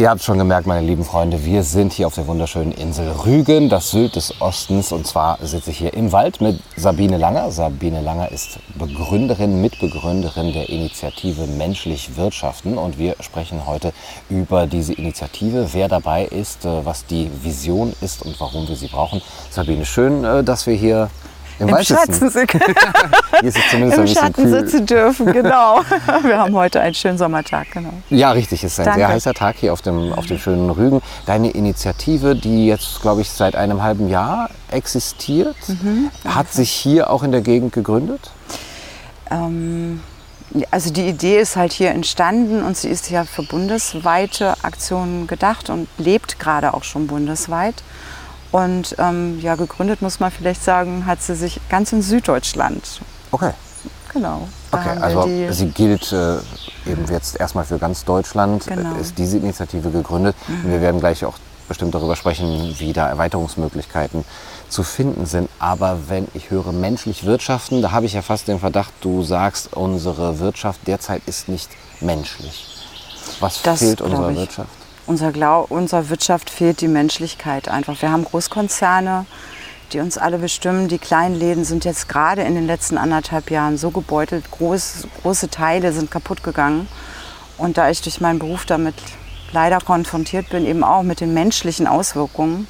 Ihr habt schon gemerkt, meine lieben Freunde, wir sind hier auf der wunderschönen Insel Rügen, das Sylt des Ostens. Und zwar sitze ich hier im Wald mit Sabine Langer. Sabine Langer ist Begründerin, Mitbegründerin der Initiative Menschlich Wirtschaften. Und wir sprechen heute über diese Initiative, wer dabei ist, äh, was die Vision ist und warum wir sie brauchen. Sabine, schön, äh, dass wir hier im, Im Schatten, Im Schatten sitzen dürfen, genau. Wir haben heute einen schönen Sommertag, genau. Ja, richtig. Es ist ein Danke. sehr heißer Tag hier auf dem, auf dem schönen Rügen. Deine Initiative, die jetzt, glaube ich, seit einem halben Jahr existiert, Mhm. hat sich hier auch in der Gegend gegründet? Ähm, also die Idee ist halt hier entstanden und sie ist ja für bundesweite Aktionen gedacht und lebt gerade auch schon bundesweit. Und ähm, ja, gegründet muss man vielleicht sagen, hat sie sich ganz in Süddeutschland. Okay. Genau. Okay, also sie gilt äh, eben jetzt erstmal für ganz Deutschland, Genau. ist diese Initiative gegründet. Und wir werden gleich auch bestimmt darüber sprechen, wie da Erweiterungsmöglichkeiten zu finden sind. Aber wenn ich höre menschlich wirtschaften, da habe ich ja fast den Verdacht, du sagst, unsere Wirtschaft derzeit ist nicht menschlich. Was Das fehlt unserer. Wirtschaft? Unser Glau unserer Wirtschaft fehlt die Menschlichkeit einfach. Wir haben Großkonzerne, die uns alle bestimmen. Die kleinen Läden sind jetzt gerade in den letzten anderthalb Jahren so gebeutelt. Groß, große Teile sind kaputt gegangen. Und da ich durch meinen Beruf damit leider konfrontiert bin, eben auch mit den menschlichen Auswirkungen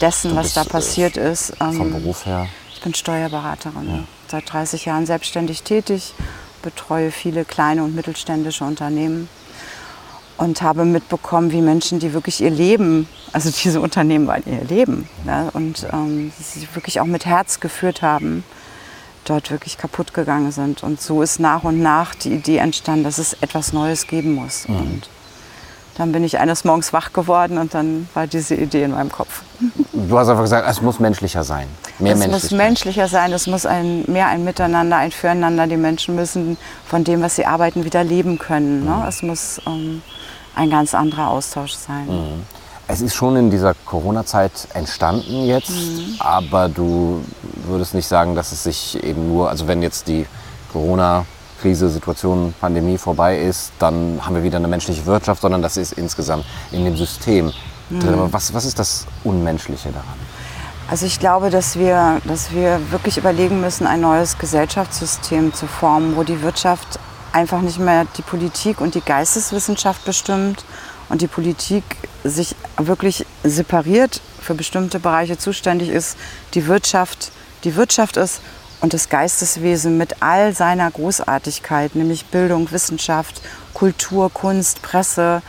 dessen, was da äh, passiert ist. Vom ähm, Beruf her? ich bin Steuerberaterin, seit 30 Jahren selbstständig tätig, betreue viele kleine und mittelständische Unternehmen und habe mitbekommen, wie Menschen, die wirklich ihr Leben, also diese Unternehmen waren ihr Leben ne, und ähm, sie wirklich auch mit Herz geführt haben, dort wirklich kaputt gegangen sind. Und so ist nach und nach die Idee entstanden, dass es etwas Neues geben muss. Und dann bin ich eines Morgens wach geworden und dann war diese Idee in meinem Kopf. Du hast einfach gesagt, es muss menschlicher sein. Mehr es muss menschlicher sein, es muss ein, mehr ein Miteinander, ein Füreinander. Die Menschen müssen von dem, was sie arbeiten, wieder leben können. Mhm. Ne? Es muss ähm, ein ganz anderer Austausch sein. Mhm. Es ist schon in dieser Corona-Zeit entstanden jetzt, Mhm. aber du würdest nicht sagen, dass es sich eben nur, also wenn jetzt die Corona-Krise, Situation, Pandemie vorbei ist, dann haben wir wieder eine menschliche Wirtschaft, sondern das ist insgesamt in dem System Mhm. drin. Aber was, was ist das Unmenschliche daran? Also ich glaube, dass wir, dass wir wirklich überlegen müssen, ein neues Gesellschaftssystem zu formen, wo die Wirtschaft einfach nicht mehr die Politik und die Geisteswissenschaft bestimmt und die Politik sich wirklich separiert für bestimmte Bereiche zuständig ist, die Wirtschaft die Wirtschaft ist und das Geisteswesen mit all seiner Großartigkeit, nämlich Bildung, Wissenschaft, Kultur, Kunst, Presse,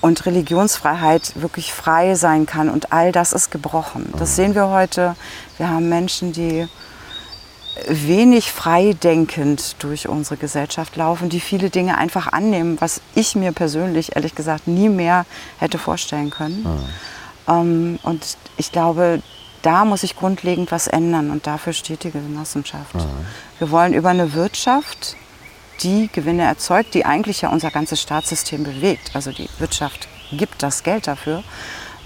und Religionsfreiheit wirklich frei sein kann. Und all das ist gebrochen. Das sehen wir heute. Wir haben Menschen, die wenig freidenkend durch unsere Gesellschaft laufen, die viele Dinge einfach annehmen, was ich mir persönlich ehrlich gesagt nie mehr hätte vorstellen können. Ähm, und ich glaube, da muss sich grundlegend was ändern und dafür steht die Genossenschaft. Wir wollen über eine Wirtschaft, die Gewinne erzeugt, die eigentlich ja unser ganzes Staatssystem bewegt. Also die Wirtschaft gibt das Geld dafür.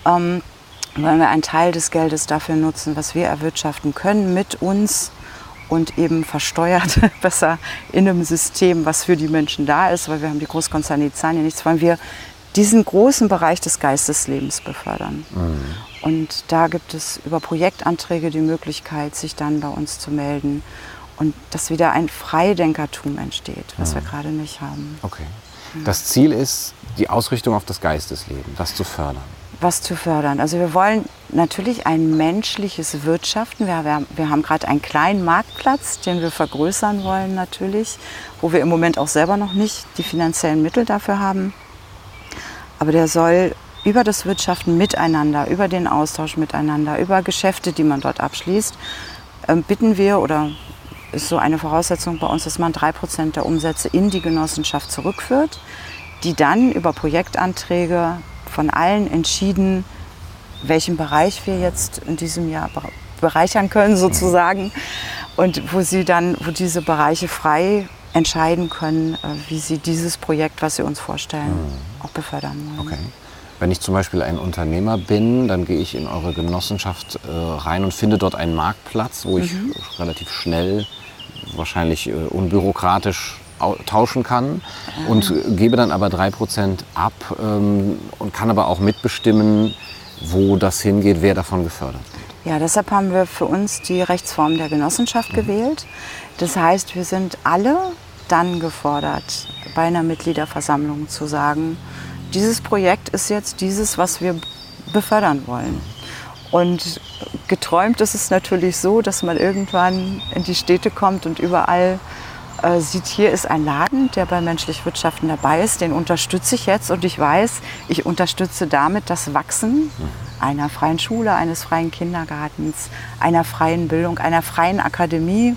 Ähm, wollen wir einen Teil des Geldes dafür nutzen, was wir erwirtschaften können mit uns und eben versteuert besser in einem System, was für die Menschen da ist, weil wir haben die Großkonzerne, die zahlen ja nichts, wollen wir diesen großen Bereich des Geisteslebens befördern. Und da gibt es über Projektanträge die Möglichkeit, sich dann bei uns zu melden und dass wieder ein Freidenkertum entsteht, was wir gerade nicht haben. Okay. Das Ziel ist die Ausrichtung auf das Geistesleben, das zu fördern. was zu fördern. Also wir wollen natürlich ein menschliches Wirtschaften. Wir, wir, wir haben gerade einen kleinen Marktplatz, den wir vergrößern wollen natürlich, wo wir im Moment auch selber noch nicht die finanziellen Mittel dafür haben. Aber der soll über das Wirtschaften miteinander, über den Austausch miteinander, über Geschäfte, die man dort abschließt, ähm, bitten wir oder ist so eine Voraussetzung bei uns, dass man drei Prozent der Umsätze in die Genossenschaft zurückführt, die dann über Projektanträge von allen entschieden, welchen Bereich wir jetzt in diesem Jahr bere- bereichern können sozusagen und wo sie dann, wo diese Bereiche frei entscheiden können, äh, wie sie dieses Projekt, was sie uns vorstellen, auch befördern wollen. Okay. Wenn ich zum Beispiel ein Unternehmer bin, dann gehe ich in eure Genossenschaft äh, rein und finde dort einen Marktplatz, wo ich relativ schnell, wahrscheinlich äh, unbürokratisch tauschen kann und gebe dann aber 3% ab ähm, und kann aber auch mitbestimmen, wo das hingeht, wer davon gefördert wird. Ja, deshalb haben wir für uns die Rechtsform der Genossenschaft mhm. gewählt. Das heißt, wir sind alle dann gefordert, bei einer Mitgliederversammlung zu sagen, dieses Projekt ist jetzt dieses, was wir befördern wollen. Und geträumt ist es natürlich so, dass man irgendwann in die Städte kommt und überall äh, sieht, hier ist ein Laden, der bei menschlich Wirtschaften dabei ist, den unterstütze ich jetzt und ich weiß, ich unterstütze damit das Wachsen einer freien Schule, eines freien Kindergartens, einer freien Bildung, einer freien Akademie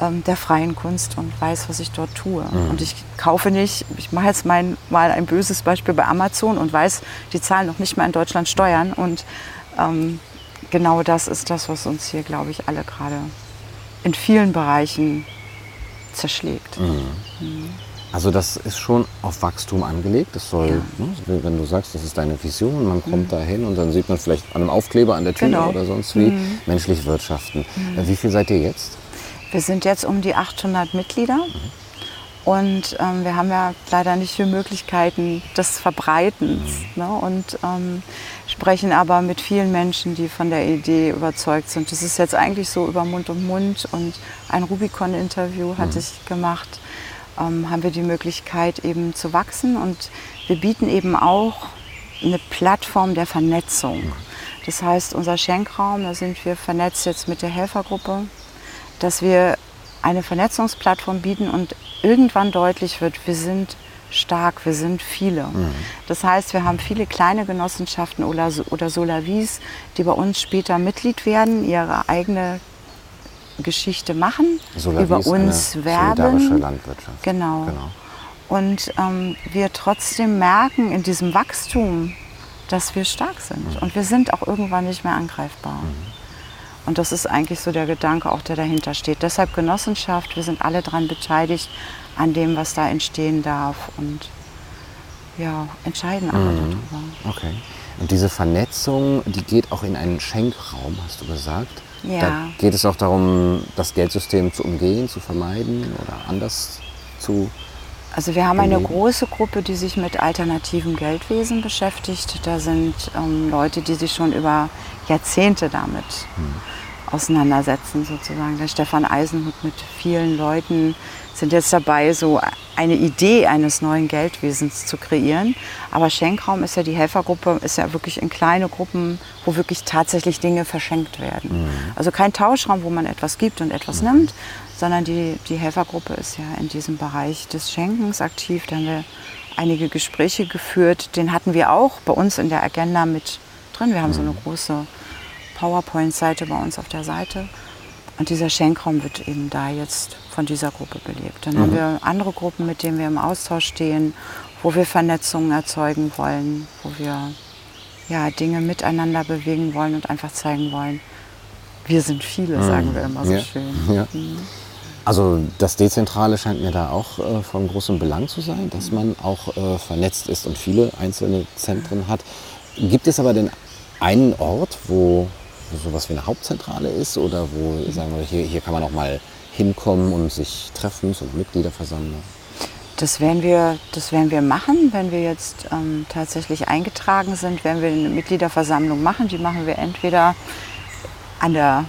ähm, der freien Kunst und weiß, was ich dort tue. Mhm. Und ich kaufe nicht, ich mache jetzt mein, mal ein böses Beispiel bei Amazon und weiß, die zahlen noch nicht mal in Deutschland Steuern. Und ähm, genau das ist das, was uns hier, glaube ich, alle gerade in vielen Bereichen zerschlägt. Mhm. Mhm. Also das ist schon auf Wachstum angelegt. Das soll, ja. ne, wenn du sagst, das ist deine Vision, man kommt mhm. da hin und dann sieht man vielleicht an einem Aufkleber an der Tür genau. oder sonst wie, mhm. menschlich wirtschaften. Mhm. Wie viel seid ihr jetzt? Wir sind jetzt um die 800 Mitglieder. Mhm. Und ähm, wir haben ja leider nicht viele Möglichkeiten des Verbreitens. Mhm. Ne? Und ähm, sprechen aber mit vielen Menschen, die von der Idee überzeugt sind. Das ist jetzt eigentlich so über Mund und Mund. Und ein Rubicon-Interview hatte mhm. ich gemacht. Ähm, haben wir die Möglichkeit eben zu wachsen. Und wir bieten eben auch eine Plattform der Vernetzung. Mhm. Das heißt, unser Schenkraum, da sind wir vernetzt jetzt mit der Helfergruppe, dass wir eine Vernetzungsplattform bieten und irgendwann deutlich wird, wir sind stark, wir sind viele. Mhm. Das heißt, wir haben viele kleine Genossenschaften oder, oder Solavis, die bei uns später Mitglied werden, ihre eigene Geschichte machen, Solavis über uns eine werben. Landwirtschaft. Genau. genau. Und ähm, wir trotzdem merken in diesem Wachstum, dass wir stark sind. Mhm. Und wir sind auch irgendwann nicht mehr angreifbar. Mhm. Und das ist eigentlich so der Gedanke auch, der dahinter steht. Deshalb Genossenschaft, wir sind alle daran beteiligt an dem, was da entstehen darf und ja, entscheiden alle mhm. darüber. Okay. Und diese Vernetzung, die geht auch in einen Schenkraum, hast du gesagt? Ja. Da geht es auch darum, das Geldsystem zu umgehen, zu vermeiden oder anders zu also wir haben eine große Gruppe, die sich mit alternativem Geldwesen beschäftigt. Da sind ähm, Leute, die sich schon über Jahrzehnte damit hm. Auseinandersetzen, sozusagen. Der Stefan Eisenhut mit vielen Leuten sind jetzt dabei, so eine Idee eines neuen Geldwesens zu kreieren. Aber Schenkraum ist ja die Helfergruppe, ist ja wirklich in kleine Gruppen, wo wirklich tatsächlich Dinge verschenkt werden. Mhm. Also kein Tauschraum, wo man etwas gibt und etwas mhm. nimmt, sondern die, die Helfergruppe ist ja in diesem Bereich des Schenkens aktiv. Da haben wir einige Gespräche geführt. Den hatten wir auch bei uns in der Agenda mit drin. Wir haben so eine mhm. große PowerPoint-Seite bei uns auf der Seite. Und dieser Schenkraum wird eben da jetzt von dieser Gruppe belebt. Dann mhm. haben wir andere Gruppen, mit denen wir im Austausch stehen, wo wir Vernetzungen erzeugen wollen, wo wir ja, Dinge miteinander bewegen wollen und einfach zeigen wollen, wir sind viele, mhm. sagen wir immer so ja. schön. Ja. Mhm. Also das Dezentrale scheint mir da auch äh, von großem Belang zu sein, dass man auch äh, vernetzt ist und viele einzelne Zentren hat. Gibt es aber denn einen Ort, wo, wo sowas wie eine Hauptzentrale ist oder wo, sagen wir, hier, hier kann man auch mal hinkommen und sich treffen, so Mitgliederversammlung? Das werden wir, das werden wir machen, wenn wir jetzt ähm, tatsächlich eingetragen sind, werden wir eine Mitgliederversammlung machen. Die machen wir entweder an der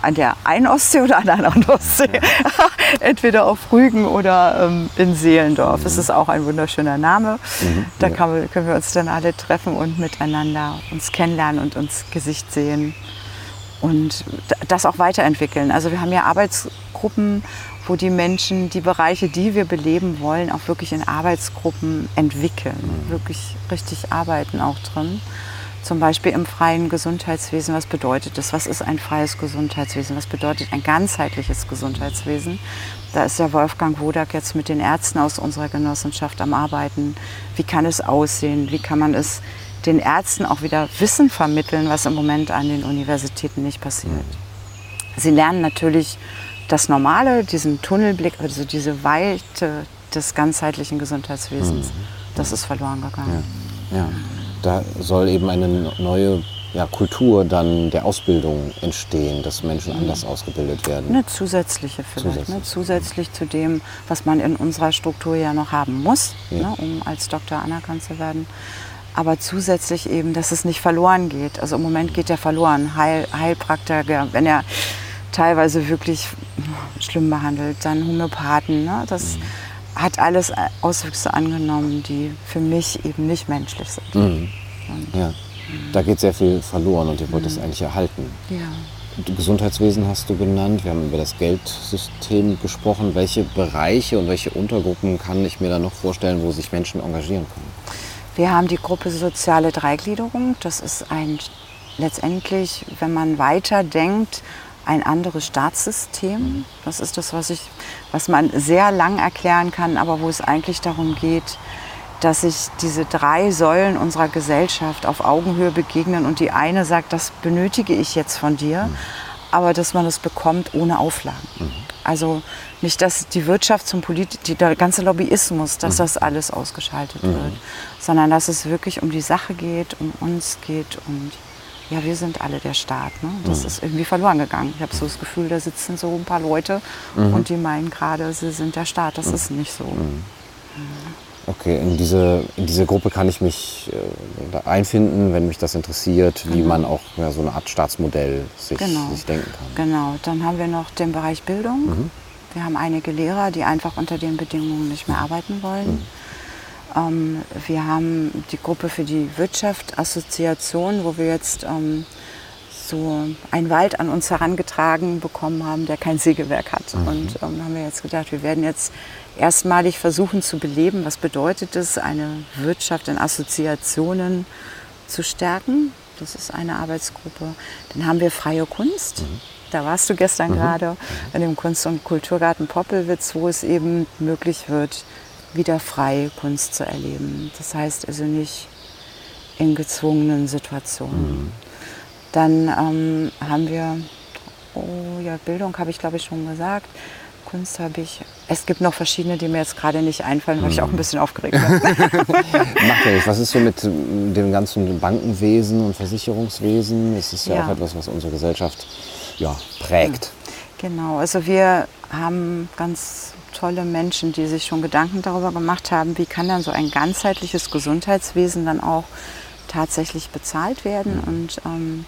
an der einen Ostsee oder an der anderen Ostsee. Entweder auf Rügen oder ähm, in Seelendorf. Mhm. Das ist auch ein wunderschöner Name. Mhm. Da ja. können wir uns dann alle treffen und miteinander uns kennenlernen und uns Gesicht sehen und das auch weiterentwickeln. Also wir haben ja Arbeitsgruppen, wo die Menschen die Bereiche, die wir beleben wollen, auch wirklich in Arbeitsgruppen entwickeln, mhm. wirklich richtig arbeiten auch drin. Zum Beispiel im freien Gesundheitswesen. Was bedeutet das? Was ist ein freies Gesundheitswesen? Was bedeutet ein ganzheitliches Gesundheitswesen? Da ist der Wolfgang Wodak jetzt mit den Ärzten aus unserer Genossenschaft am Arbeiten. Wie kann es aussehen? Wie kann man es den Ärzten auch wieder Wissen vermitteln, was im Moment an den Universitäten nicht passiert? Sie lernen natürlich das Normale, diesen Tunnelblick, also diese Weite des ganzheitlichen Gesundheitswesens. Mhm. Das ist verloren gegangen. Ja. ja da soll eben eine neue ja, Kultur dann der Ausbildung entstehen, dass Menschen anders ausgebildet werden? Eine zusätzliche vielleicht, Zusätzlich. Ne? zusätzlich zu dem, was man in unserer Struktur ja noch haben muss, Ja. ne? um als Doktor anerkannt zu werden. Aber zusätzlich eben, dass es nicht verloren geht. Also im Moment geht er verloren. Heil, Heilpraktiker, wenn er teilweise wirklich schlimm behandelt, dann Homöopathen. Ne? Das hat alles Auswüchse angenommen, die für mich eben nicht menschlich sind. Mhm. Ja. Da geht sehr viel verloren und ihr wollt das eigentlich erhalten. Ja. Gesundheitswesen hast du genannt. Wir haben über das Geldsystem gesprochen. Welche Bereiche und welche Untergruppen kann ich mir da noch vorstellen, wo sich Menschen engagieren können? Wir haben die Gruppe Soziale Dreigliederung. Das ist ein letztendlich, wenn man weiter denkt, ein anderes Staatssystem. Das ist das, was, ich, was man sehr lang erklären kann, aber wo es eigentlich darum geht, dass sich diese drei Säulen unserer Gesellschaft auf Augenhöhe begegnen und die eine sagt, das benötige ich jetzt von dir, aber dass man es bekommt ohne Auflagen. Also nicht, dass die Wirtschaft zum Polit die, der ganze Lobbyismus, dass das alles ausgeschaltet wird, sondern dass es wirklich um die Sache geht, um uns geht und ja, wir sind alle der Staat. Ne? Das ist irgendwie verloren gegangen. Ich habe so das Gefühl, da sitzen so ein paar Leute und die meinen gerade, sie sind der Staat. Das ist nicht so. Okay, in diese, in diese Gruppe kann ich mich äh, einfinden, wenn mich das interessiert, wie man auch ja, so eine Art Staatsmodell sich, Genau. sich denken kann. Genau, dann haben wir noch den Bereich Bildung. Wir haben einige Lehrer, die einfach unter den Bedingungen nicht mehr arbeiten wollen. Ähm, wir haben die Gruppe für die Wirtschaft, Assoziation, wo wir jetzt ähm, so einen Wald an uns herangetragen bekommen haben, der kein Sägewerk hat. Und ähm, haben wir jetzt gedacht, wir werden jetzt erstmalig versuchen zu beleben, was bedeutet es, eine Wirtschaft in Assoziationen zu stärken. Das ist eine Arbeitsgruppe. Dann haben wir freie Kunst. Da warst du gestern gerade in dem Kunst- und Kulturgarten Poppelwitz, wo es eben möglich wird, wieder frei Kunst zu erleben. Das heißt also nicht in gezwungenen Situationen. Dann ähm, haben wir, oh ja, Bildung habe ich glaube ich schon gesagt. Kunst habe ich. Es gibt noch verschiedene, die mir jetzt gerade nicht einfallen, weil ich auch ein bisschen aufgeregt bin. Macht ja nichts. Was ist so mit dem ganzen Bankenwesen und Versicherungswesen? Es ist ja, Ja. auch etwas, was unsere Gesellschaft ja, prägt. Genau, also wir haben ganz tolle Menschen, die sich schon Gedanken darüber gemacht haben, wie kann dann so ein ganzheitliches Gesundheitswesen dann auch tatsächlich bezahlt werden. Und ähm,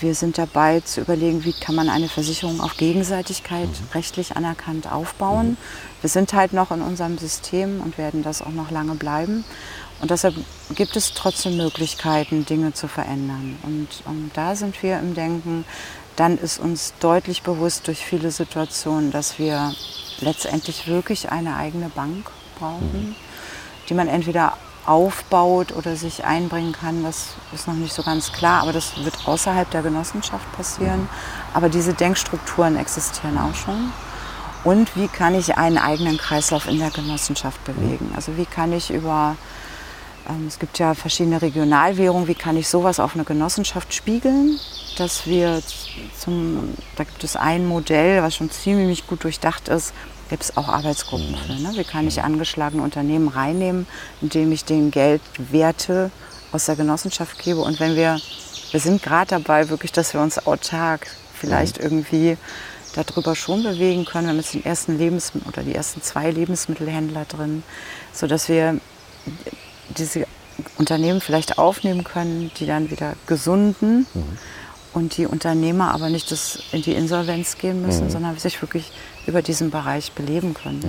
wir sind dabei zu überlegen, wie kann man eine Versicherung auf Gegenseitigkeit rechtlich anerkannt aufbauen. Wir sind halt noch in unserem System und werden das auch noch lange bleiben. Und deshalb gibt es trotzdem Möglichkeiten, Dinge zu verändern. Und ähm, da sind wir im Denken, dann ist uns deutlich bewusst durch viele Situationen, dass wir letztendlich wirklich eine eigene Bank brauchen, die man entweder aufbaut oder sich einbringen kann. Das ist noch nicht so ganz klar, aber das wird außerhalb der Genossenschaft passieren. Aber diese Denkstrukturen existieren auch schon. Und wie kann ich einen eigenen Kreislauf in der Genossenschaft bewegen? Also wie kann ich über ähm, Es gibt ja verschiedene Regionalwährungen. Wie kann ich sowas auf eine Genossenschaft spiegeln? Dass wir zum, da gibt es ein Modell, was schon ziemlich gut durchdacht ist, gibt es auch Arbeitsgruppen für. Ne? Wie kann ich angeschlagene Unternehmen reinnehmen, indem ich denen Geldwerte aus der Genossenschaft gebe? Und wenn wir, wir sind gerade dabei, wirklich, dass wir uns autark vielleicht irgendwie darüber schon bewegen können. Wir haben jetzt den ersten Lebensmittel oder die ersten zwei Lebensmittelhändler drin, sodass wir diese Unternehmen vielleicht aufnehmen können, die dann wieder gesunden und die Unternehmer aber nicht das in die Insolvenz gehen müssen, sondern sich wirklich über diesen Bereich beleben können.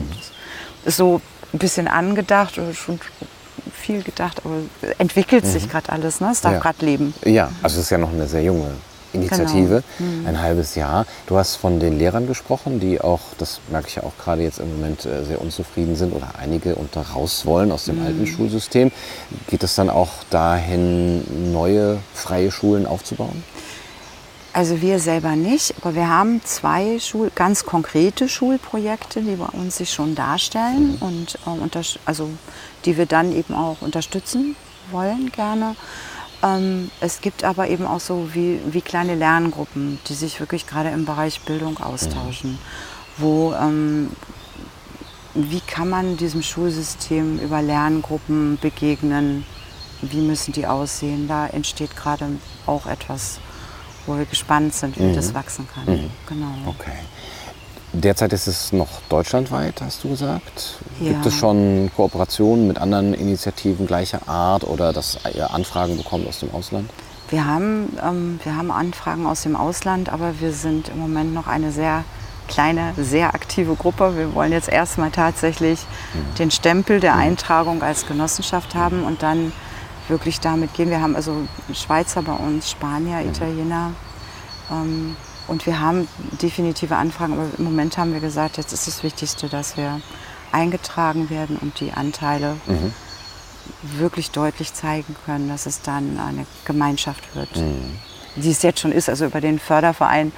Das ist so ein bisschen angedacht oder schon viel gedacht, aber entwickelt sich gerade alles. Ne? Es darf Ja. gerade leben. Ja, also es ist ja noch eine sehr junge Initiative, ein halbes Jahr. Du hast von den Lehrern gesprochen, die auch, das merke ich ja auch gerade jetzt im Moment, äh, sehr unzufrieden sind oder einige unter raus wollen aus dem alten Schulsystem. Geht es dann auch dahin, neue freie Schulen aufzubauen? Also wir selber nicht, aber wir haben zwei Schul ganz konkrete Schulprojekte, die bei uns sich schon darstellen und ähm, also die wir dann eben auch unterstützen wollen gerne. Ähm, es gibt aber eben auch so wie, wie kleine Lerngruppen, die sich wirklich gerade im Bereich Bildung austauschen, wo ähm, wie kann man diesem Schulsystem über Lerngruppen begegnen, wie müssen die aussehen. Da entsteht gerade auch etwas, wo wir gespannt sind, wie Mhm. das wachsen kann. Genau. Okay. Derzeit ist es noch deutschlandweit, hast du gesagt. Gibt Ja. es schon Kooperationen mit anderen Initiativen gleicher Art oder dass ihr Anfragen bekommt aus dem Ausland? Wir haben, ähm, wir haben Anfragen aus dem Ausland, aber wir sind im Moment noch eine sehr kleine, sehr aktive Gruppe. Wir wollen jetzt erstmal tatsächlich den Stempel der Eintragung als Genossenschaft haben und dann wirklich damit gehen. Wir haben also Schweizer bei uns, Spanier, Italiener. Ähm, und wir haben definitive Anfragen, aber im Moment haben wir gesagt, jetzt ist das Wichtigste, dass wir eingetragen werden und die Anteile wirklich deutlich zeigen können, dass es dann eine Gemeinschaft wird, die es jetzt schon ist. Also über den Förderverein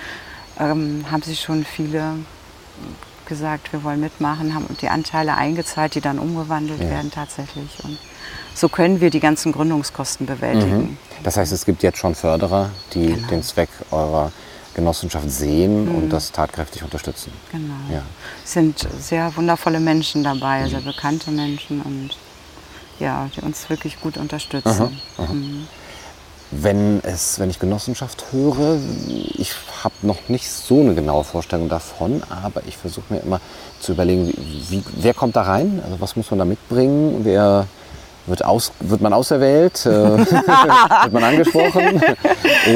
ähm, haben sich schon viele gesagt, wir wollen mitmachen, haben die Anteile eingezahlt, die dann umgewandelt Ja. werden tatsächlich. Und so können wir die ganzen Gründungskosten bewältigen. Das heißt, es gibt jetzt schon Förderer, die Genau. den Zweck eurer Genossenschaft sehen und das tatkräftig unterstützen. Genau. Ja. Es sind sehr wundervolle Menschen dabei, sehr bekannte Menschen und ja, die uns wirklich gut unterstützen. Mhm. Wenn, es, wenn ich Genossenschaft höre, ich habe noch nicht so eine genaue Vorstellung davon, aber ich versuche mir immer zu überlegen, wie, wie, wer kommt da rein? Also was muss man da mitbringen? Wer wird, aus, wird man auserwählt? Äh, wird man angesprochen?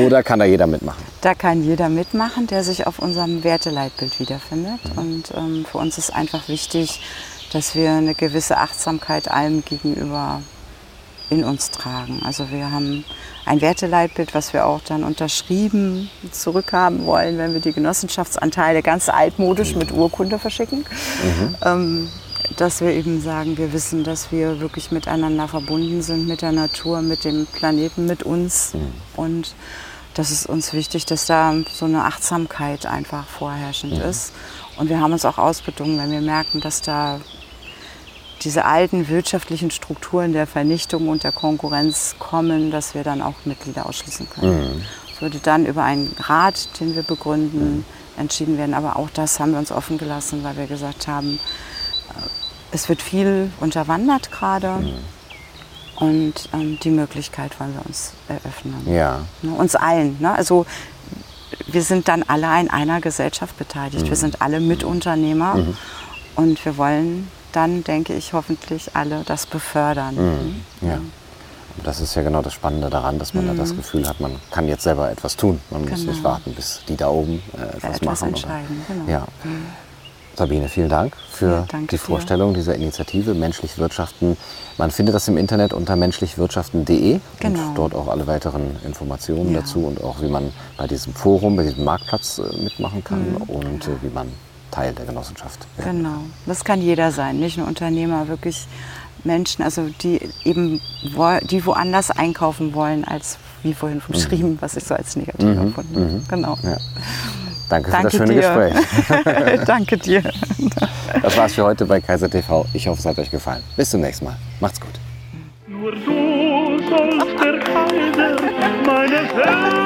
Oder kann da jeder mitmachen? Da kann jeder mitmachen, der sich auf unserem Werteleitbild wiederfindet. Und ähm, für uns ist einfach wichtig, dass wir eine gewisse Achtsamkeit allem gegenüber in uns tragen. Also wir haben ein Werteleitbild, was wir auch dann unterschrieben zurückhaben wollen, wenn wir die Genossenschaftsanteile ganz altmodisch mit Urkunde verschicken. Ähm, dass wir eben sagen, wir wissen, dass wir wirklich miteinander verbunden sind, mit der Natur, mit dem Planeten, mit uns. Und das ist uns wichtig, dass da so eine Achtsamkeit einfach vorherrschend ist. Und wir haben uns auch ausbedungen, wenn wir merken, dass da diese alten wirtschaftlichen Strukturen der Vernichtung und der Konkurrenz kommen, dass wir dann auch Mitglieder ausschließen können. Es würde dann über einen Rat, den wir begründen, entschieden werden. Aber auch das haben wir uns offen gelassen, weil wir gesagt haben, äh, es wird viel unterwandert gerade. Und ähm, die Möglichkeit wollen wir uns eröffnen. Ja. Ne, Uns allen. Ne? Also wir sind dann alle in einer Gesellschaft beteiligt. Mhm. Wir sind alle Mitunternehmer und wir wollen dann, denke ich, hoffentlich alle das befördern. Mhm. Ja. Und das ist ja genau das Spannende daran, dass man da das Gefühl hat, man kann jetzt selber etwas tun. Man muss Mhm. Genau. nicht warten, bis die da oben äh, etwas, etwas machen. oder- entscheiden, genau. Mhm. Ja. Sabine, vielen Dank für Ja, die dir. Vorstellung dieser Initiative Menschlich Wirtschaften. Man findet das im Internet unter menschlichwirtschaften.de Genau. und dort auch alle weiteren Informationen Ja. dazu und auch wie man bei diesem Forum, bei diesem Marktplatz äh, mitmachen kann und äh, wie man Teil der Genossenschaft wird. Genau. Das kann jeder sein, nicht nur Unternehmer, wirklich Menschen, also die eben wo- die woanders einkaufen wollen, als wie vorhin beschrieben, was ich so als negativ empfunden habe. Genau. Ja. Danke, Danke für das schöne dir. Gespräch. Danke dir. Das war's für heute bei Kaiser TV. Ich hoffe, es hat euch gefallen. Bis zum nächsten Mal. Macht's gut. Nur du sollst der Kaiser meiner Welt